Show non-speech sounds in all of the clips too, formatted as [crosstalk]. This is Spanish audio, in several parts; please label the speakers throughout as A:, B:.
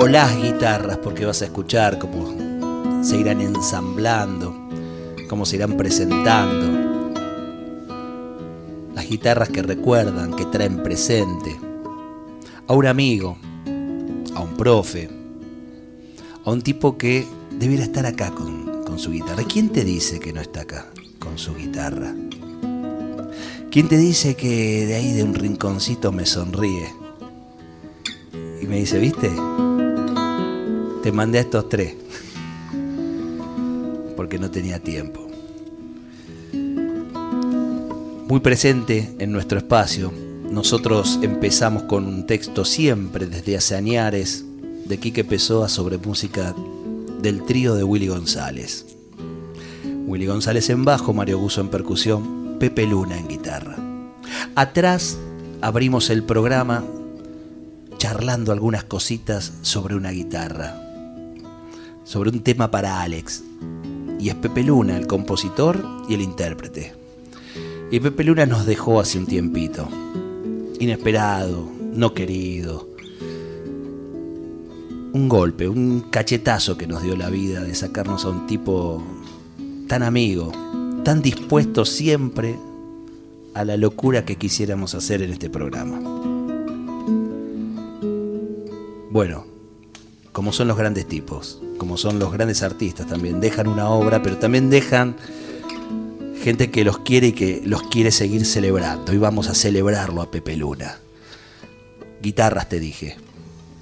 A: o las guitarras, porque vas a escuchar cómo se irán ensamblando, cómo se irán presentando. Las guitarras que recuerdan, que traen presente a un amigo, a un profe, a un tipo que debiera estar acá con, con su guitarra. ¿Quién te dice que no está acá con su guitarra? ¿Quién te dice que de ahí de un rinconcito me sonríe? Y me dice, ¿viste? Te mandé a estos tres. Porque no tenía tiempo. Muy presente en nuestro espacio. Nosotros empezamos con un texto siempre desde hace añares de Quique Pessoa sobre música del trío de Willy González. Willy González en bajo, Mario Guso en percusión, Pepe Luna en guitarra. Atrás abrimos el programa charlando algunas cositas sobre una guitarra sobre un tema para Alex. Y es Pepe Luna, el compositor y el intérprete. Y Pepe Luna nos dejó hace un tiempito. Inesperado, no querido. Un golpe, un cachetazo que nos dio la vida de sacarnos a un tipo tan amigo, tan dispuesto siempre a la locura que quisiéramos hacer en este programa. Bueno, como son los grandes tipos, como son los grandes artistas también. Dejan una obra, pero también dejan gente que los quiere y que los quiere seguir celebrando. Y vamos a celebrarlo a Pepe Luna. Guitarras te dije.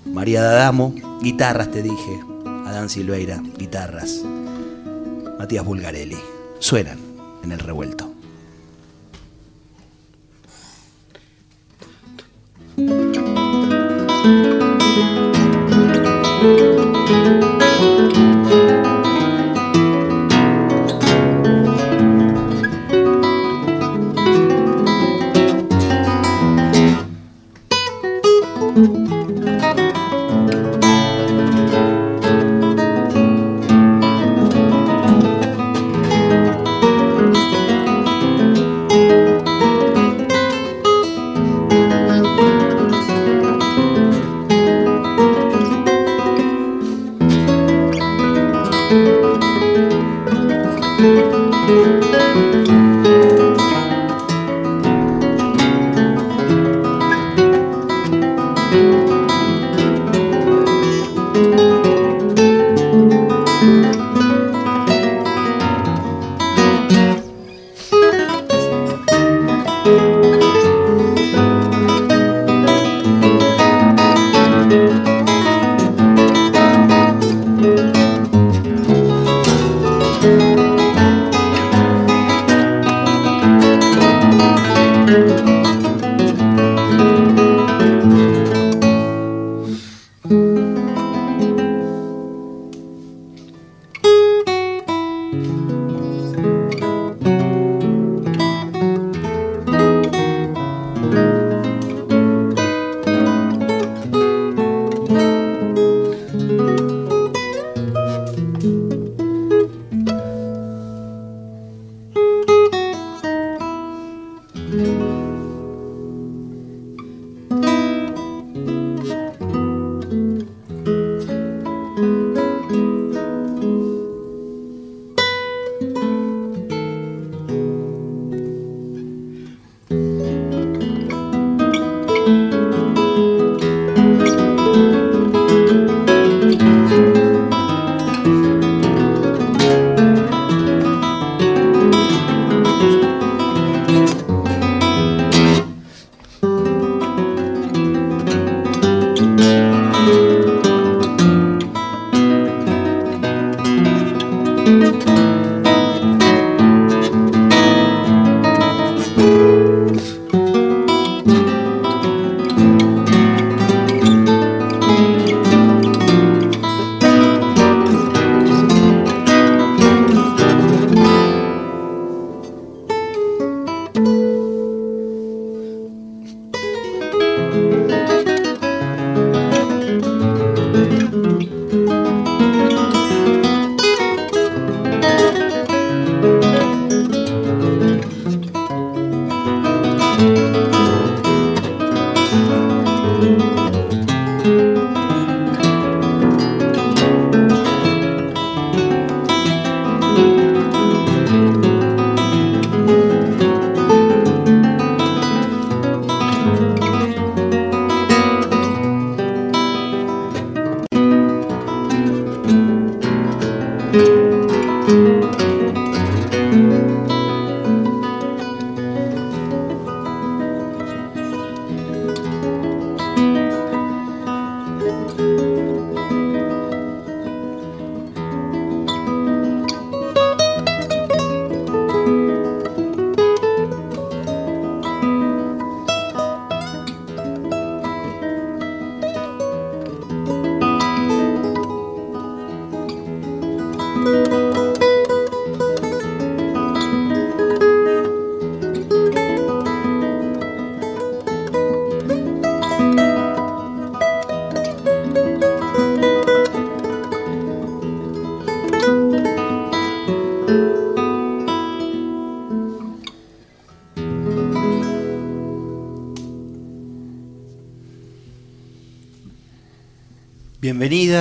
A: María D'Adamo, guitarras te dije. Adán Silveira, guitarras. Matías Bulgarelli, suenan en el revuelto.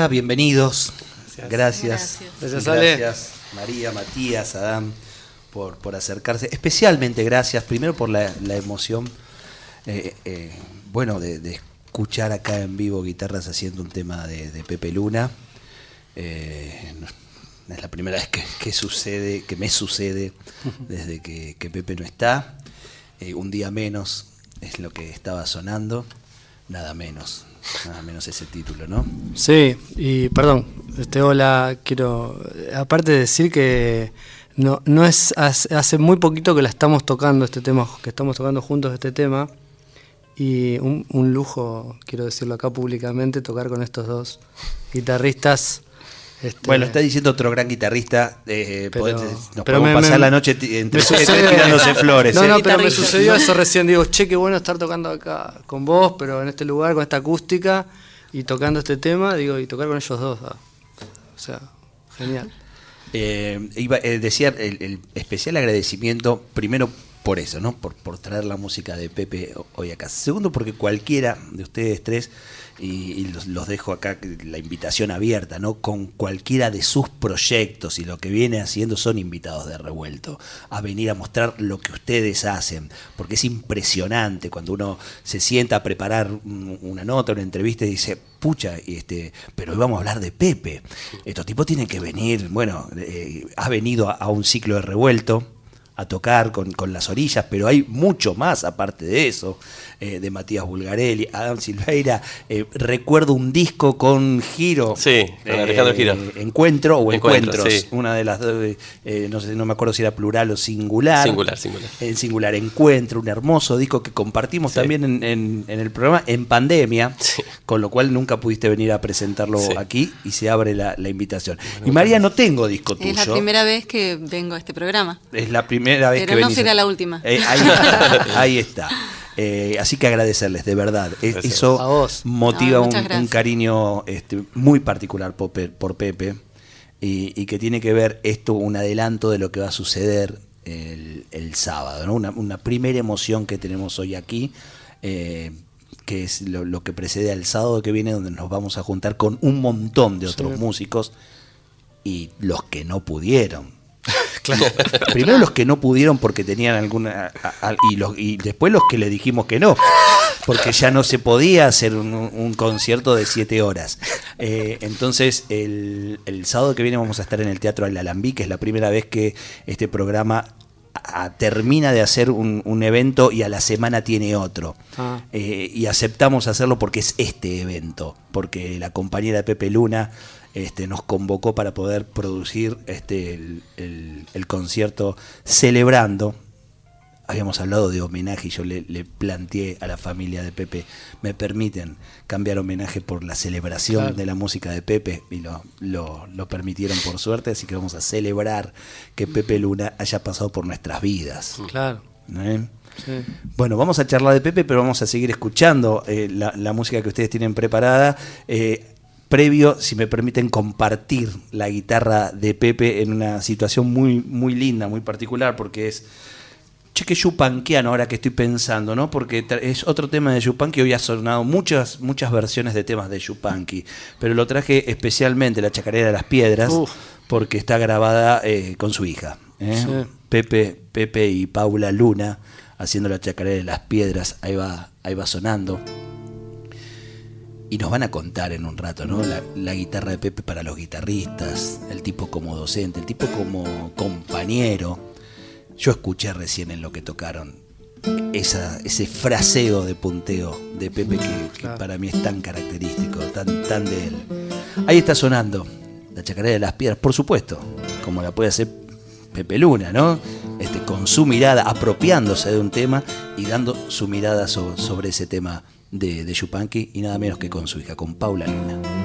A: Bienvenidos. Gracias.
B: Gracias.
A: Gracias,
C: Gracias,
A: María, Matías, Adán, por, por acercarse. Especialmente gracias, primero por la, la emoción, eh, eh, bueno, de, de escuchar acá en vivo guitarras haciendo un tema de, de Pepe Luna. Eh, es la primera vez que, que sucede, que me sucede [laughs] desde que, que Pepe no está. Eh, un día menos es lo que estaba sonando. Nada menos, nada menos ese título, ¿no?
C: Sí, y perdón, este hola, quiero aparte de decir que no, no es hace muy poquito que la estamos tocando este tema, que estamos tocando juntos este tema y un, un lujo, quiero decirlo acá públicamente, tocar con estos dos guitarristas. Este,
A: Bueno, está diciendo otro gran guitarrista. eh,
C: Pero-
A: podés- nos
C: pero
A: podemos
C: me-
A: pasar
C: me-
A: la noche entre
C: sucede-
A: tirándose flores.
C: No,
A: ¿eh?
C: no, pero me sucedió eso recién. Digo, che, qué bueno estar tocando acá con vos, pero en este lugar, con esta acústica y tocando este tema, digo, y tocar con ellos dos. ah. O sea, genial.
A: Eh, iba- eh, decía el, el especial agradecimiento, primero por eso, ¿no? Por, por traer la música de Pepe ho- hoy acá. Segundo, porque cualquiera de ustedes tres, y, y los, dejo acá la invitación abierta, ¿no? Con cualquiera de sus proyectos y lo que viene haciendo son invitados de revuelto a venir a mostrar lo que ustedes hacen, porque es impresionante cuando uno se sienta a preparar un- una nota, una entrevista y dice, pucha, este, pero hoy vamos a hablar de Pepe. Estos tipos tienen que venir, bueno, eh, ha venido a un ciclo de revuelto a tocar con, con las orillas, pero hay mucho más aparte de eso, eh, de Matías Bulgarelli, Adam Silveira. eh, recuerdo un disco con Giro.
B: Sí, con Alejandro Giro.
A: Encuentro o
B: Encuentro,
A: Encuentros,
B: sí.
A: una de las dos, eh, no sé, no me acuerdo si era plural o singular.
B: Singular, singular.
A: En singular, Encuentro, un hermoso disco que compartimos
B: Sí.
A: también en, en- en el programa en pandemia,
B: Sí.
A: con lo cual nunca pudiste venir a presentarlo
B: Sí.
A: aquí y se abre la, la invitación. y María, no tengo disco tuyo.
B: Es la primera vez que vengo a este programa.
A: Es la primera vez
B: Pero
A: que
B: no
A: venís.
B: será la última.
A: Eh, ahí está. [laughs] ahí está. Eh, así que agradecerles, de verdad.
B: Gracias.
A: Eso
C: A vos.
A: motiva un, cariño este, muy particular por, Pe- por Pepe y, y que tiene que ver esto, un adelanto de lo que va a suceder el, el sábado. ¿no? Una, una primera emoción que tenemos hoy aquí. eh, que es lo, lo que precede al sábado que viene, donde nos vamos a juntar con un montón de otros
C: Sí.
A: músicos y los que no pudieron. [laughs] Primero los que no pudieron porque tenían alguna a- a- y, los, y después los que le dijimos que no, porque ya no se podía hacer un, un concierto de siete horas. Eh, entonces el, el sábado que viene vamos a estar en el Teatro Al Alambí, que es la primera vez que este programa a- termina de hacer un, un evento y a la semana tiene otro.
C: Ah.
A: Eh, y aceptamos hacerlo porque es este evento, porque la compañera de Pepe Luna este, nos convocó para poder producir este, el, el- el concierto celebrando. Habíamos hablado de homenaje y yo le, le planteé a la familia de Pepe, me permiten cambiar homenaje por la celebración
C: Claro.
A: de la música de Pepe y lo, lo- lo permitieron por suerte, así que vamos a celebrar que Pepe Luna haya pasado por nuestras vidas.
C: Claro.
A: ¿eh?
C: Sí.
A: Bueno, vamos a charlar de Pepe, pero vamos a seguir escuchando eh, la, la música que ustedes tienen preparada. Eh, previo, si me permiten compartir la guitarra de Pepe en una situación muy, muy linda, muy particular, porque es cheque yupanquiano ahora que estoy pensando, ¿no? Porque es otro tema de Yupanqui, hoy ha sonado muchas, muchas versiones de temas de Yupanqui, pero lo traje especialmente la chacarera de las piedras,
C: Uf.
A: porque está grabada eh, con su hija. ¿eh?
C: Sí.
A: Pepe, Pepe y Paula Luna haciendo la chacarera de las piedras, ahí va, ahí va sonando. Y nos van a contar en un rato, ¿no? La, la guitarra de Pepe para los guitarristas, el tipo como docente, el tipo como compañero. Yo escuché recién en lo que tocaron esa, ese fraseo de punteo de Pepe que, para mí es tan característico, tan, tan de él. Ahí está sonando la chacarera de las piedras, por supuesto, como la puede hacer Pepe Luna, ¿no? Este, con su mirada, apropiándose de un tema y dando su mirada so- sobre ese tema de, de y nada menos que con su hija, con Paula Luna.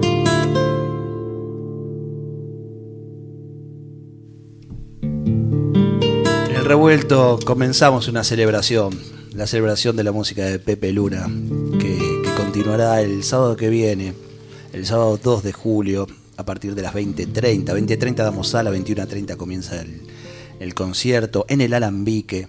A: Revuelto comenzamos una celebración, la celebración de la música de Pepe Luna, que, continuará el sábado que viene, el sábado 2 de julio, a partir de las 20.30. 20.30 damos sala, 21.30 comienza el concierto en el Alambique,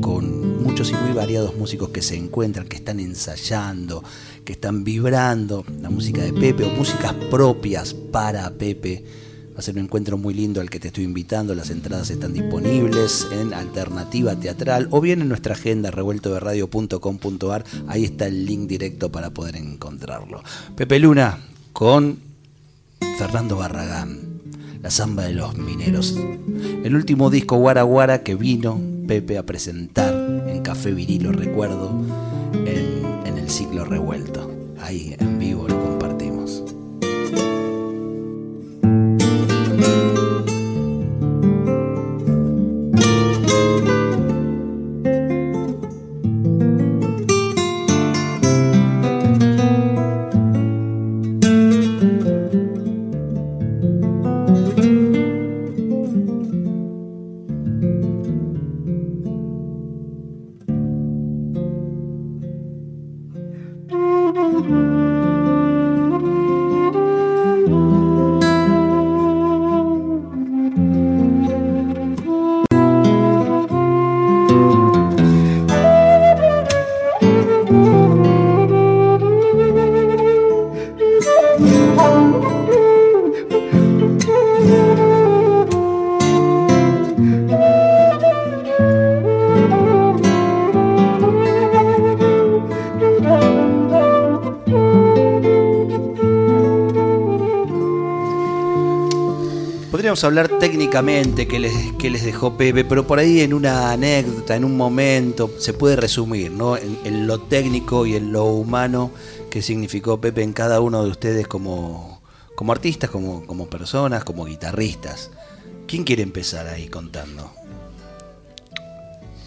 A: con muchos y muy variados músicos que se encuentran, que están ensayando, que están vibrando la música de Pepe o músicas propias para Pepe. Va a ser un encuentro muy lindo al que te estoy invitando. Las entradas están disponibles en Alternativa Teatral o bien en nuestra agenda revueltoderadio.com.ar. Ahí está el link directo para poder encontrarlo. Pepe Luna con Fernando Barragán, La Zamba de los Mineros. El último disco Guara Guara que vino Pepe a presentar en Café Virilo, recuerdo, en, en el ciclo revuelto. Ahí en vivo Podríamos hablar técnicamente qué les, qué les dejó Pepe, pero por ahí en una anécdota, en un momento, se puede resumir, ¿no? En, en lo técnico y en lo humano que significó Pepe en cada uno de ustedes como, como artistas, como, como personas, como guitarristas. ¿Quién quiere empezar ahí contando?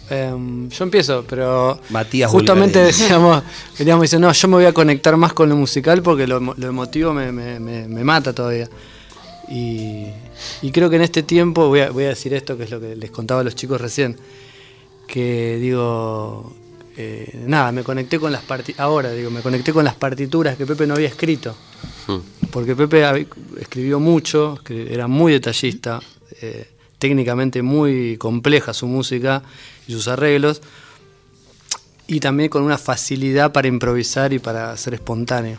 C: Em, yo empiezo, pero
A: Matías
C: justamente decíamos, queríamos decir, no, yo me voy a conectar más con lo musical porque lo, emo- lo emotivo me, me- me- me mata todavía. Y, y creo que en este tiempo, voy a, voy a decir esto, que es lo que les contaba a los chicos recién, que digo, eh, nada, me conecté con las partituras, ahora digo, me conecté con las partituras que Pepe no había escrito. Porque Pepe escribió mucho, era muy detallista, eh, técnicamente muy compleja su música y sus arreglos, y también con una facilidad para improvisar y para ser espontáneo.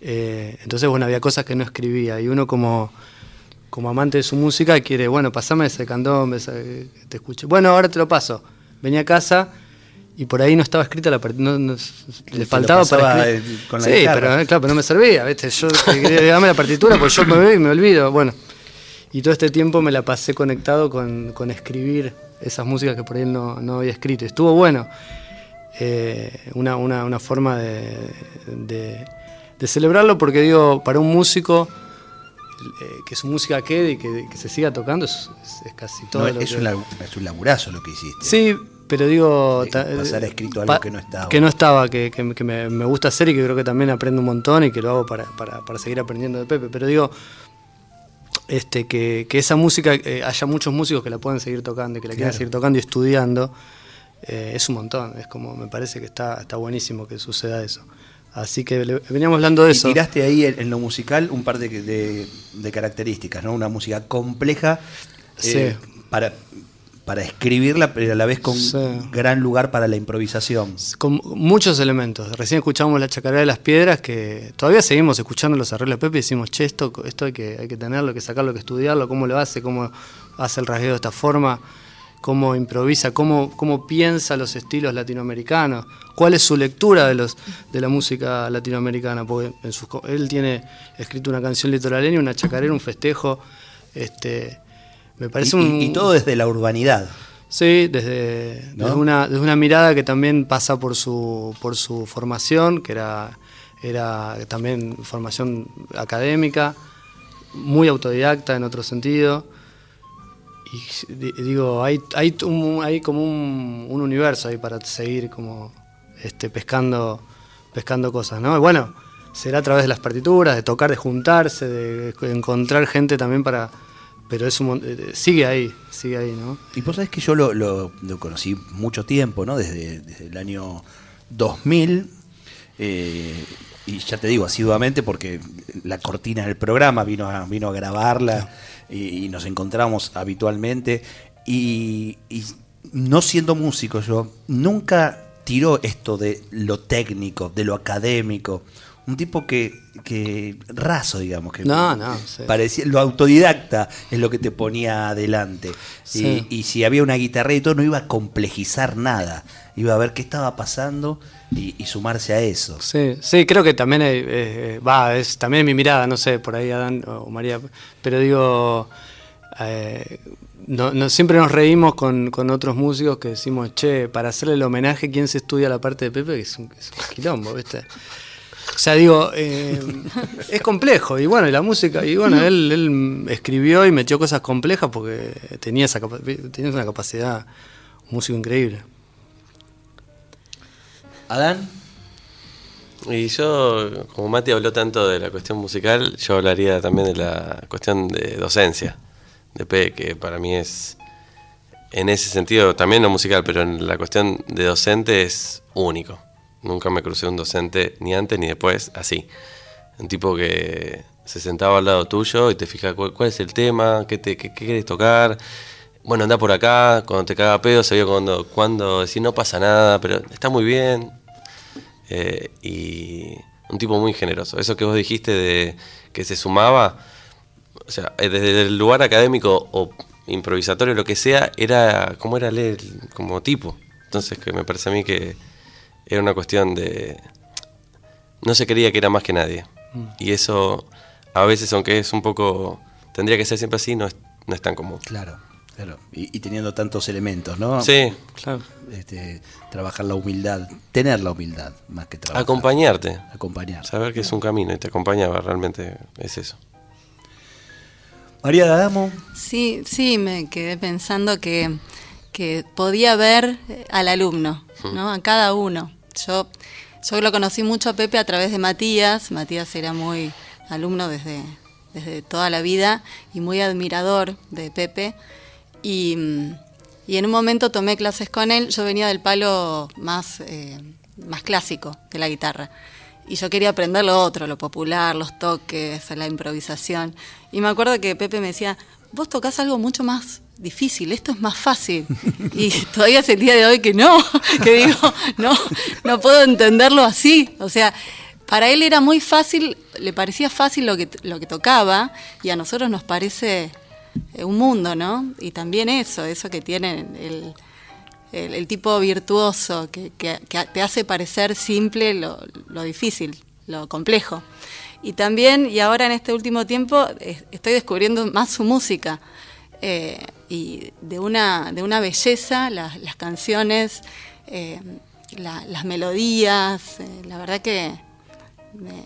C: Eh, entonces, bueno, había cosas que no escribía, y uno como, como amante de su música quiere, bueno, pasame ese que te escuche. Bueno, ahora te lo paso. Venía a casa y por ahí no estaba escrita la partitura, no, no- le faltaba para escribir.
A: eh, con la
C: sí,
A: guitarra.
C: pero eh, claro, pero no me servía, ¿viste? Yo quería dame la partitura, pues yo me veo y me olvido. Bueno, y todo este tiempo me la pasé conectado con, con escribir esas músicas que por ahí no, no había escrito. Estuvo bueno. Eh, una, una- una forma de, de- de celebrarlo porque digo, para un músico eh, que su música quede y que, que se siga tocando es, es- es casi todo.
A: No,
C: lo
A: es,
C: que-
A: un, es un laburazo lo que hiciste.
C: Sí, pero digo...
A: Pasar escrito algo que no estaba.
C: Que no estaba, que, que- me, me gusta hacer y que creo que también aprendo un montón y que lo hago para, para- para seguir aprendiendo de Pepe. Pero digo, este, que, que esa música, eh, haya muchos músicos que la puedan seguir tocando y que la quieran
A: Claro.
C: seguir tocando y estudiando, eh, es un montón. Es como, me parece que está, está buenísimo que suceda eso. Así que le- veníamos hablando de
A: Y
C: eso.
A: tiraste ahí en, en lo musical un par de, de- de características, ¿no? Una música compleja eh, para, para escribirla, pero a la vez con
C: Sí.
A: gran lugar para la improvisación.
C: con muchos elementos. Recién escuchamos la chacarera de las piedras, que todavía seguimos escuchando los arreglos de Pepe y decimos, che, esto, esto hay, que, hay que tenerlo, hay que sacarlo, hay que estudiarlo, cómo lo hace, cómo hace el rasgueo de esta forma, cómo improvisa, cómo, cómo piensa los estilos latinoamericanos, cuál es su lectura de, los, de la música latinoamericana, porque en sus él tiene escrito una canción litoraleña, una chacarera, un festejo, este Me parece
A: y,
C: un...
A: y todo desde la urbanidad.
C: Sí, desde,
A: ¿No?
C: desde una, desde una mirada que también pasa por su, por su formación, que era, era también formación académica, muy autodidacta en otro sentido. Y di- digo, hay, hay, un- hay como un, un universo ahí para seguir como este, pescando, pescando cosas, ¿no? Y bueno, será a través de las partituras, de tocar, de juntarse, de encontrar gente también para... Pero es un, mon- eh, sigue ahí, sigue ahí, ¿no?
A: Y vos sabés que yo lo, lo- lo conocí mucho tiempo, ¿no? Desde, desde el año 2000. eh, y ya te digo, asiduamente, porque la cortina del programa vino a, vino a grabarla y, y nos encontramos habitualmente. Y, y no siendo músico yo, nunca tiró esto de lo técnico, de lo académico. Un tipo que, que raso, digamos, que
C: No, no, sí.
A: parecía, lo autodidacta es lo que te ponía adelante.
C: Sí.
A: Y, y si había una guitarra y todo, no iba a complejizar nada. Iba a ver qué estaba pasando y, sumarse a eso.
C: Sí, sí, creo que también hay, eh, va, es también mi mirada, no sé, por ahí Adán o María, pero digo, eh, no, siempre nos reímos con, con otros músicos que decimos, che, para hacerle el homenaje, ¿quién se estudia la parte de Pepe? Que es un, quilombo, ¿viste? O sea, digo, eh, es complejo, y bueno, y la música, y bueno, él, él escribió y metió cosas complejas porque tenía, esa tenía una capacidad, un músico increíble.
A: Adán,
D: Y yo, como Mati habló tanto de la cuestión musical, yo hablaría también de la cuestión de docencia, de P, que para mí es, en ese sentido, también no musical, pero en la cuestión de docente es único. Nunca me crucé un docente ni antes ni después así. Un tipo que se sentaba al lado tuyo y te fija cuál, cuál es el tema, qué, te, qué, qué quieres tocar. Bueno, anda por acá, cuando te caga pedo, sabía cuando, cuando decir no pasa nada, pero está muy bien, eh, y un tipo muy generoso. Eso que vos dijiste de que se sumaba, o sea, eh, desde el lugar académico o improvisatorio, lo que sea, era como era él como tipo. Entonces, que me parece a mí que era una cuestión de. No se creía que era más que nadie. Y eso, a veces, aunque es un poco. Tendría que ser siempre así, no es, no es tan común.
A: claro, claro. Y, y teniendo tantos elementos, ¿no?
D: Sí,
C: Claro.
A: Este, trabajar la humildad, tener la humildad más que trabajar.
D: acompañarte.
A: Acompañar.
D: Saber que es un camino y te acompañaba, realmente es eso.
A: María D'Adamo,
B: Sí, sí, me quedé pensando que, que podía ver al alumno, ¿no? A cada uno. Yo, yo lo conocí mucho a Pepe a través de Matías. Matías era muy alumno desde, desde toda la vida y muy admirador de Pepe. Y, y en un momento tomé clases con él. Yo venía del palo más, eh, más clásico de la guitarra. Y yo quería aprender lo otro, lo popular, los toques, la improvisación. Y me acuerdo que Pepe me decía, vos tocas algo mucho más difícil, esto es más fácil. Y [laughs] todavía es el día de hoy que no, [laughs] que digo, no, no puedo entenderlo así. O sea, para él era muy fácil, le parecía fácil lo que, lo que tocaba y a nosotros nos parece un mundo, ¿no? Y también eso, eso que tiene el, el, tipo virtuoso, que, que- te hace parecer simple lo, lo difícil, lo complejo. Y también, y ahora en este último tiempo, eh, estoy descubriendo más su música. eh, y de una, de una belleza, las, canciones, eh, la- las melodías, eh, la verdad que me,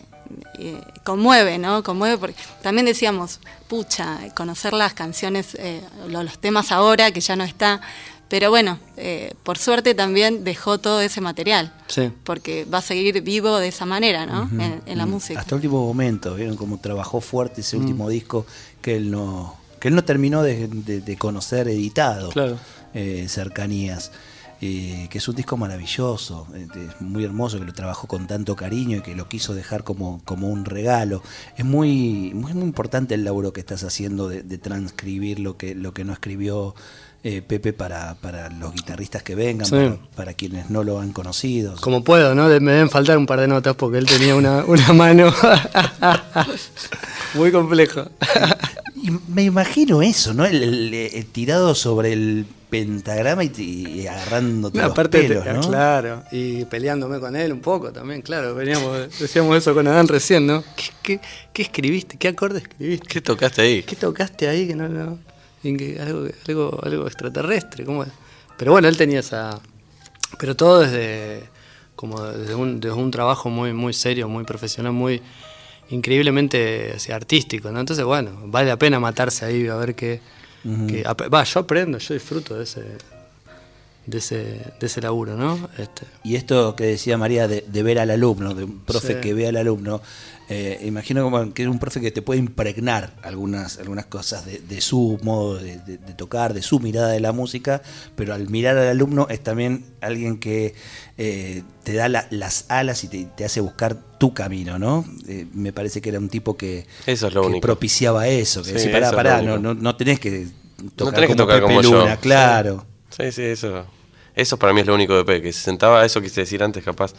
B: eh, conmueve, ¿no? Conmueve porque también decíamos, pucha, conocer las canciones, eh, lo- los temas ahora, que ya no está, pero bueno, eh, por suerte también dejó todo ese material,
C: Sí.
B: porque va a seguir vivo de esa manera, ¿no? en, en la música.
A: Hasta el último momento, vieron cómo trabajó fuerte ese último disco que él no, que él no terminó de, de- de conocer editado.
C: Claro.
A: eh, cercanías. Eh, que es un disco maravilloso, eh, es muy hermoso, que lo trabajó con tanto cariño y que lo quiso dejar como, como un regalo. Es muy, muy, muy importante el laburo que estás haciendo de, de transcribir lo que, lo que no escribió eh, Pepe para, para los guitarristas que vengan,
C: Sí.
A: para, para quienes no lo han conocido.
C: Como puedo, ¿no? Me deben faltar un par de notas porque él tenía una, [laughs] una mano [laughs] muy complejo.
A: Y me imagino eso, ¿no? El, el- el tirado sobre el pentagrama y, y agarrándote
C: Una
A: los
C: parte de-
A: pelos, ¿no?
C: Claro, y peleándome con él un poco también, claro. Veníamos, [laughs] decíamos eso con Adán recién, ¿no? ¿Qué, qué, qué escribiste? ¿Qué acorde escribiste?
D: ¿Qué tocaste ahí?
C: ¿Qué tocaste ahí que no, no? algo, algo, algo extraterrestre, ¿cómo es? Pero bueno, él tenía esa... Pero todo desde, como desde un, desde un trabajo muy, muy serio, muy profesional, muy increíblemente así, artístico, ¿no? Entonces, bueno, vale la pena matarse ahí a ver qué... qué- ap- Va, yo aprendo, yo disfruto de ese, de ese, de ese laburo, ¿no? Este,
A: Y esto que decía María de, de ver al alumno, de un profe
C: Sí.
A: que ve al alumno, eh, imagino como que es un profe que te puede impregnar algunas, algunas cosas de, de su modo de, de- de tocar, de su mirada de la música, pero al mirar al alumno es también alguien que eh, te da la- las alas y te, te hace buscar tu camino, ¿no? Eh, me parece que era un tipo que,
D: Eso es lo
A: que
D: único.
A: propiciaba eso, que
D: Sí,
A: decía, pará,
D: eso
A: pará, no, no, no tenés que tocar
D: tenés que
A: como
D: tocar
A: Pepe
D: como yo.
A: Luna, claro.
D: Sí, sí, eso. Eso para mí es lo único de P, que se sentaba, eso quise decir antes, capaz,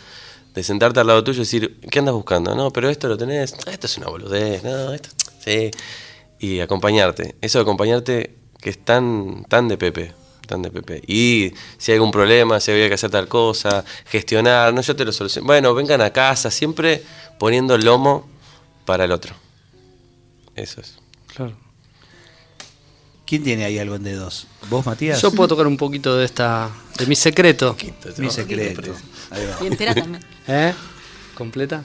D: de sentarte al lado tuyo y decir, ¿qué andas buscando? No, pero esto lo tenés, esto es una boludez, no, esto, sí. Y acompañarte, eso de acompañarte que es tan, tan de Pepe, tan de Pepe. Y si hay algún problema, si había que hacer tal cosa, gestionar, no, yo te lo soluciono. Bueno, vengan a casa, siempre poniendo el lomo para el otro. Eso es.
C: claro.
A: ¿Quién tiene ahí algo en dedos? ¿Vos, Matías?
C: Yo puedo tocar un poquito de esta, de mi secreto.
A: Mi secreto. Ahí va.
B: Y entera también.
C: ¿Eh? ¿Completa?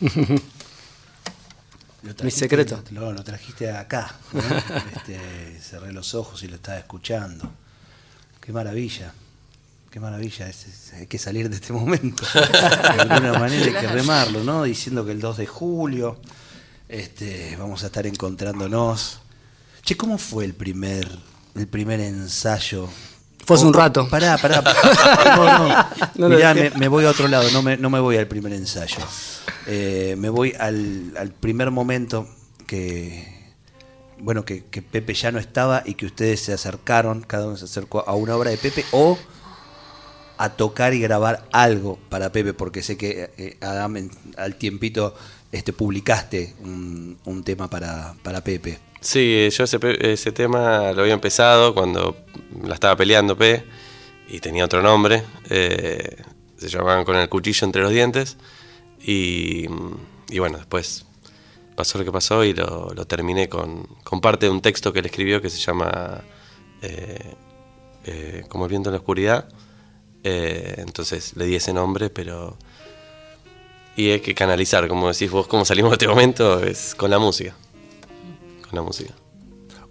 C: [laughs]
A: Lo
C: Mi secreto.
A: Lo, lo trajiste acá. ¿no? [laughs] Este, cerré los ojos y lo estaba escuchando. Qué maravilla. Qué maravilla. es- es- hay que salir de este momento. [laughs] De alguna manera hay que remarlo, ¿no? Diciendo que el 2 de julio este, vamos a estar encontrándonos. Che, ¿cómo fue el primer, el primer ensayo?
C: Fue hace
A: Oh,
C: un rato.
A: Pará, pará. [laughs] No, no.
C: No
A: Mirá, me, me voy a otro lado, no me, no me voy al primer ensayo. Eh, me voy al, al primer momento que, bueno, que, que Pepe ya no estaba y que ustedes se acercaron, cada uno se acercó a una obra de Pepe o a tocar y grabar algo para Pepe, porque sé que eh, Adam, en- al tiempito este, publicaste un, un tema para, para Pepe.
D: Sí, yo ese, tema lo había empezado cuando la estaba peleando P y tenía otro nombre. eh, se llamaban Con el cuchillo entre los dientes. Y, y bueno, después pasó lo que pasó y lo, lo terminé con, con parte de un texto que él escribió que se llama eh, eh, Como el viento en la oscuridad. Entonces le di ese nombre, pero... Y hay que canalizar, como decís vos, cómo salimos de este momento, es con la música. Con la música.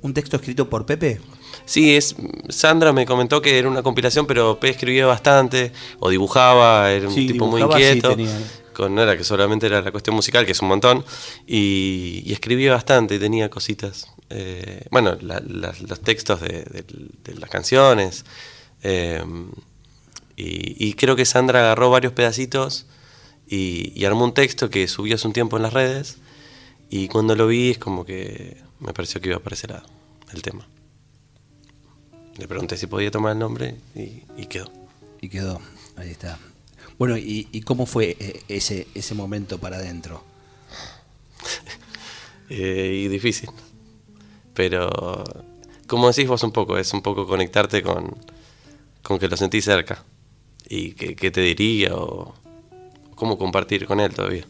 A: ¿Un texto escrito por Pepe?
D: Sí, es, Sandra me comentó que era una compilación, pero Pepe escribía bastante, o dibujaba, era un
A: Sí,
D: tipo muy
A: dibujaba, sí,
D: inquieto.
A: tenía-
D: Con, no era que solamente era la cuestión musical, que es un montón, y, y escribía bastante, tenía cositas. eh, bueno, la- los textos de, de- de las canciones. eh, y, y creo que Sandra agarró varios pedacitos y, y armó un texto que subió hace un tiempo en las redes. Y cuando lo vi es como que me pareció que iba a aparecer el tema. Le pregunté si podía tomar el nombre y, y quedó.
A: Y quedó, ahí está. Bueno, ¿y, y cómo fue eh, ese, ese momento para adentro? [laughs]
D: Eh, y difícil. Pero, como decís vos un poco, es un poco conectarte con, con que lo sentís cerca. Y que, que te diría o cómo compartir con él todavía.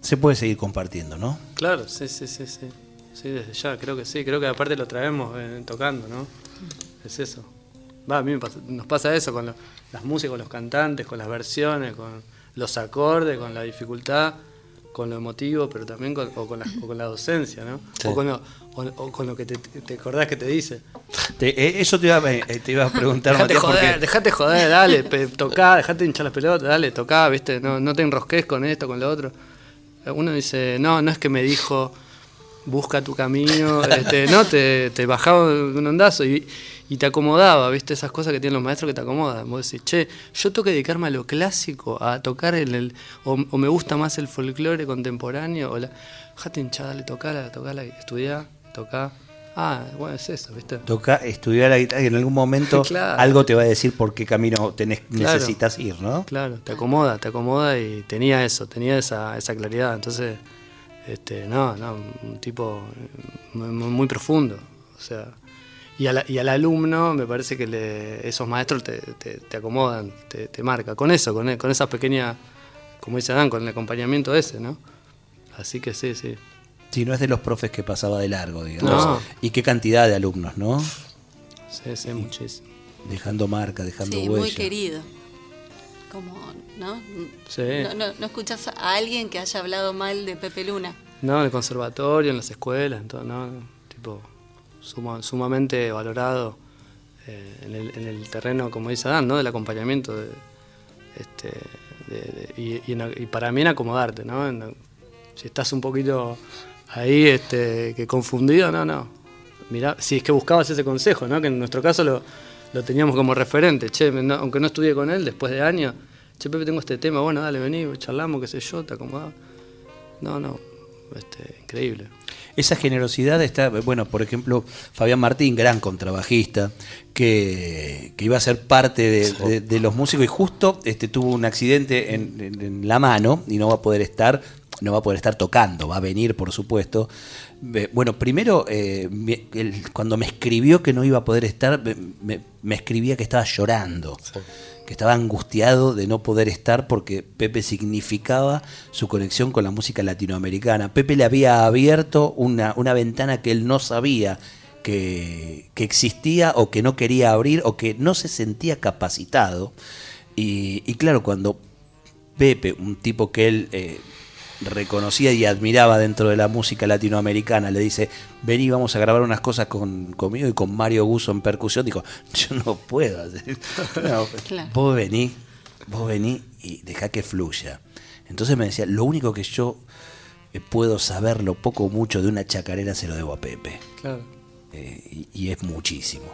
A: Se puede seguir compartiendo, ¿no?
C: Claro, sí, sí, sí, sí. Sí, desde ya, creo que sí. Creo que aparte lo traemos eh, tocando, ¿no? Es eso. Va, a mí me pasa- nos pasa eso con lo- las músicas, con los cantantes, con las versiones, con los acordes, con la dificultad, con lo emotivo, pero también con, o con, la, o con la docencia, ¿no?
D: Sí.
C: O, con lo, o, o con lo que te, te acordás que te dice.
A: Te- eh, eso te iba, a- eh, te iba a preguntar,
C: Dejate
A: Matías, porque-
C: joder, dejate joder, dale, pe- tocá, dejate hinchar las pelotas, dale, tocá, viste, no, no te enrosques con esto, con lo otro. Uno dice, no, no es que me dijo, busca tu camino, [laughs] este, no, te, te bajaba de un ondazo y, y te acomodaba, viste, esas cosas que tienen los maestros que te acomodan. Vos decís, che, yo tengo que dedicarme a lo clásico, a tocar el, el- o, o me gusta más el folclore contemporáneo, o la, dejate hinchar, dale, tocala, tocala, estudiá, tocá. Ah, bueno, es eso, viste.
A: toca estudiar la guitarra y en algún momento [laughs]
C: Claro.
A: algo te va a decir por qué camino tenés,
C: Claro.
A: necesitas ir, ¿no?
C: Claro, te acomoda, te acomoda y tenía eso, tenía esa, esa claridad. Entonces, este, no, no, un tipo eh, muy, muy profundo. O sea, y, a la- y al alumno me parece que le- esos maestros te, te- te acomodan, te, te marca. Con eso, con, con esas pequeñas, como dice Dan, con el acompañamiento ese, ¿no? Así que sí, sí.
A: Si no es de los profes que pasaba de largo, digamos.
C: No.
A: Y qué cantidad de alumnos, ¿no?
C: Sí, sí, muchísimo.
A: Dejando marca, dejando
B: Sí,
A: huella.
B: muy querido. Como, ¿no?
C: Sí.
B: No, no, no escuchas a alguien que haya hablado mal de Pepe Luna.
C: No, en el conservatorio, en las escuelas, en todo, ¿no? Tipo, suma- sumamente valorado eh, en, el, en el terreno, como dice Adán, ¿no? Del acompañamiento. De, este, de- de- y, y en- y para mí en acomodarte, ¿no? En- si estás un poquito ahí este, que confundido, no, no. Mirá, si es que buscabas ese consejo, ¿no? Que en nuestro caso lo, lo teníamos como referente. Che, no- aunque no estudié con él después de años, che, Pepe, tengo este tema, bueno, dale, vení, charlamos, qué sé yo, te acomodaba. No, no, este, increíble.
A: Esa generosidad está, bueno, por ejemplo, Fabián Martín, gran contrabajista, que, que iba a ser parte de, de- de los músicos y justo este, tuvo un accidente en, en- en la mano y no va a poder estar, no va a poder estar tocando, va a venir, por supuesto. Bueno, primero, eh, cuando me escribió que no iba a poder estar, me, escribía que estaba llorando que estaba angustiado de no poder estar porque Pepe significaba su conexión con la música latinoamericana. Pepe le había abierto una, una ventana que él no sabía que, que existía o que no quería abrir o que no se sentía capacitado. Y, y claro, cuando Pepe, un tipo que él eh, reconocía y admiraba dentro de la música latinoamericana, le dice, vení, vamos a grabar unas cosas con, conmigo y con Mario Guso en percusión, dijo, [laughs] yo no puedo hacer [laughs] No,
B: Claro.
A: Vos vení, vos vení y deja que fluya. Entonces me decía, lo único que yo eh, puedo saber, lo poco o mucho de una chacarera, se lo debo a Pepe.
C: Claro.
A: Eh, y, y es muchísimo.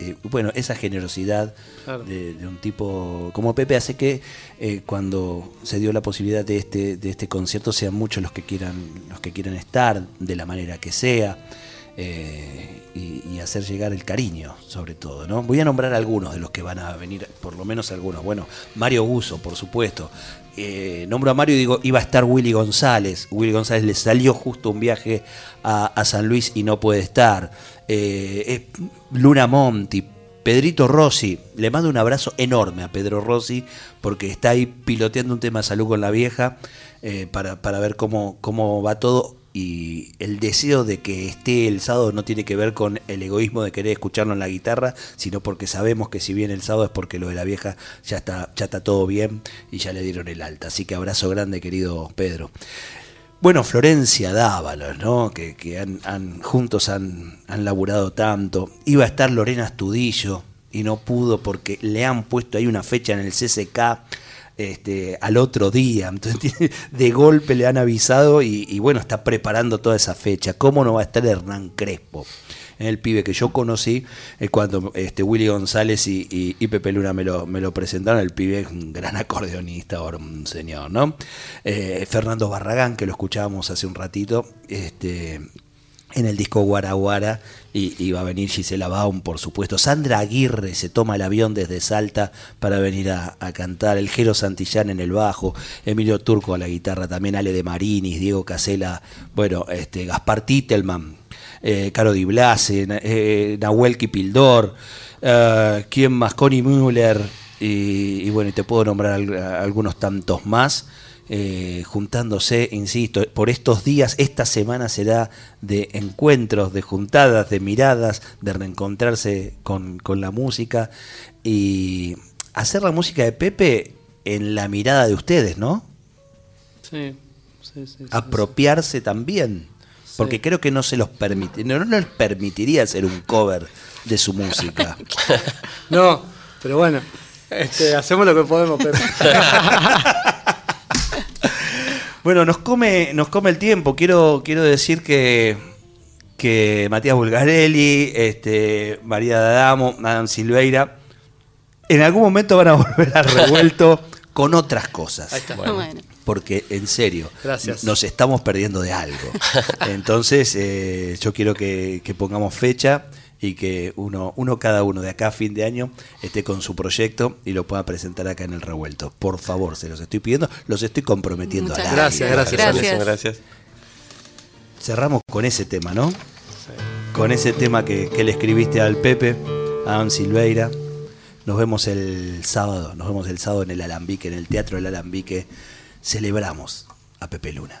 A: Eh, bueno, esa generosidad
C: Claro.
A: de, de un tipo como Pepe hace que eh, cuando se dio la posibilidad de este, de este concierto sean muchos los que quieran, los que quieran estar, de la manera que sea, eh, y, y hacer llegar el cariño, sobre todo. ¿no? Voy a nombrar algunos de los que van a venir, por lo menos algunos. Bueno, Mario Guso, por supuesto. Eh, nombro a Mario y digo, iba a estar Willy González. Willy González le salió justo un viaje a, a San Luis y no puede estar. Eh, Luna Monti, Pedrito Rossi, le mando un abrazo enorme a Pedro Rossi porque está ahí piloteando un tema de salud con la vieja eh, para, para ver cómo, cómo va todo. y el deseo de que esté el sábado no tiene que ver con el egoísmo de querer escucharlo en la guitarra, sino porque sabemos que si viene el sábado es porque lo de la vieja ya está, ya está todo bien y ya le dieron el alta. Así que abrazo grande, querido Pedro. Bueno, Florencia Dávalos, ¿no? Que, han, juntos han, han laburado tanto. Iba a estar Lorena Astudillo y no pudo porque le han puesto ahí una fecha en el CCK este, al otro día. Entonces, [laughs] de golpe le han avisado y, bueno, está preparando toda esa fecha. ¿Cómo no va a estar Hernán Crespo? El pibe que yo conocí eh, cuando este, Willy González y, Pepe Luna me lo, me lo, presentaron. El pibe es un gran [laughs] acordeonista, un señor, ¿no? Eh, Fernando Barragán, que lo escuchábamos hace un ratito, este, en el disco Guaraguara y, va a venir Gisela Baum, por supuesto. Sandra Aguirre se toma el avión desde Salta para venir a, cantar. El Jero Santillán en el bajo. Emilio Turco a la guitarra. También Ale de Marinis, Diego Casela. Bueno, este, Gaspar Titelman. Eh, Caro Di Blase. Eh, Nahuel Kipildor. Eh, ¿Quién más? Connie Müller. Y, y, bueno, y te puedo nombrar algunos tantos más. Eh, juntándose, insisto, por estos días, esta semana será de encuentros, de juntadas, de miradas, de reencontrarse con, la música y hacer la música de Pepe en la mirada de ustedes, ¿no?
C: Sí, sí, sí.
A: Apropiarse también. Porque creo que no se los permite, no, no les permitiría hacer un cover de su música. [laughs]
C: no, pero bueno, este, hacemos lo que podemos, Pepe. [laughs]
A: Bueno, nos come, nos come el tiempo. Quiero, quiero decir que, que Matías Bulgarelli, este, María D'Adamo, Adam Silveira, en algún momento van a volver a revuelto [laughs] con otras cosas. Ahí está. Porque en serio, nos estamos perdiendo de algo. [laughs] Entonces, eh, yo quiero que, que pongamos fecha y que uno, uno cada uno de acá a fin de año esté con su proyecto y lo pueda presentar acá en el revuelto. Por favor, se los estoy pidiendo, los estoy comprometiendo.
C: Muchas gracias, gracias,
D: gracias,
A: Cerramos con ese tema, ¿no? Con ese tema que, que, le escribiste al Pepe, a Am Silveira. Nos vemos el sábado, nos vemos el sábado en el Alambique, en el Teatro del Alambique celebramos a Pepe Luna.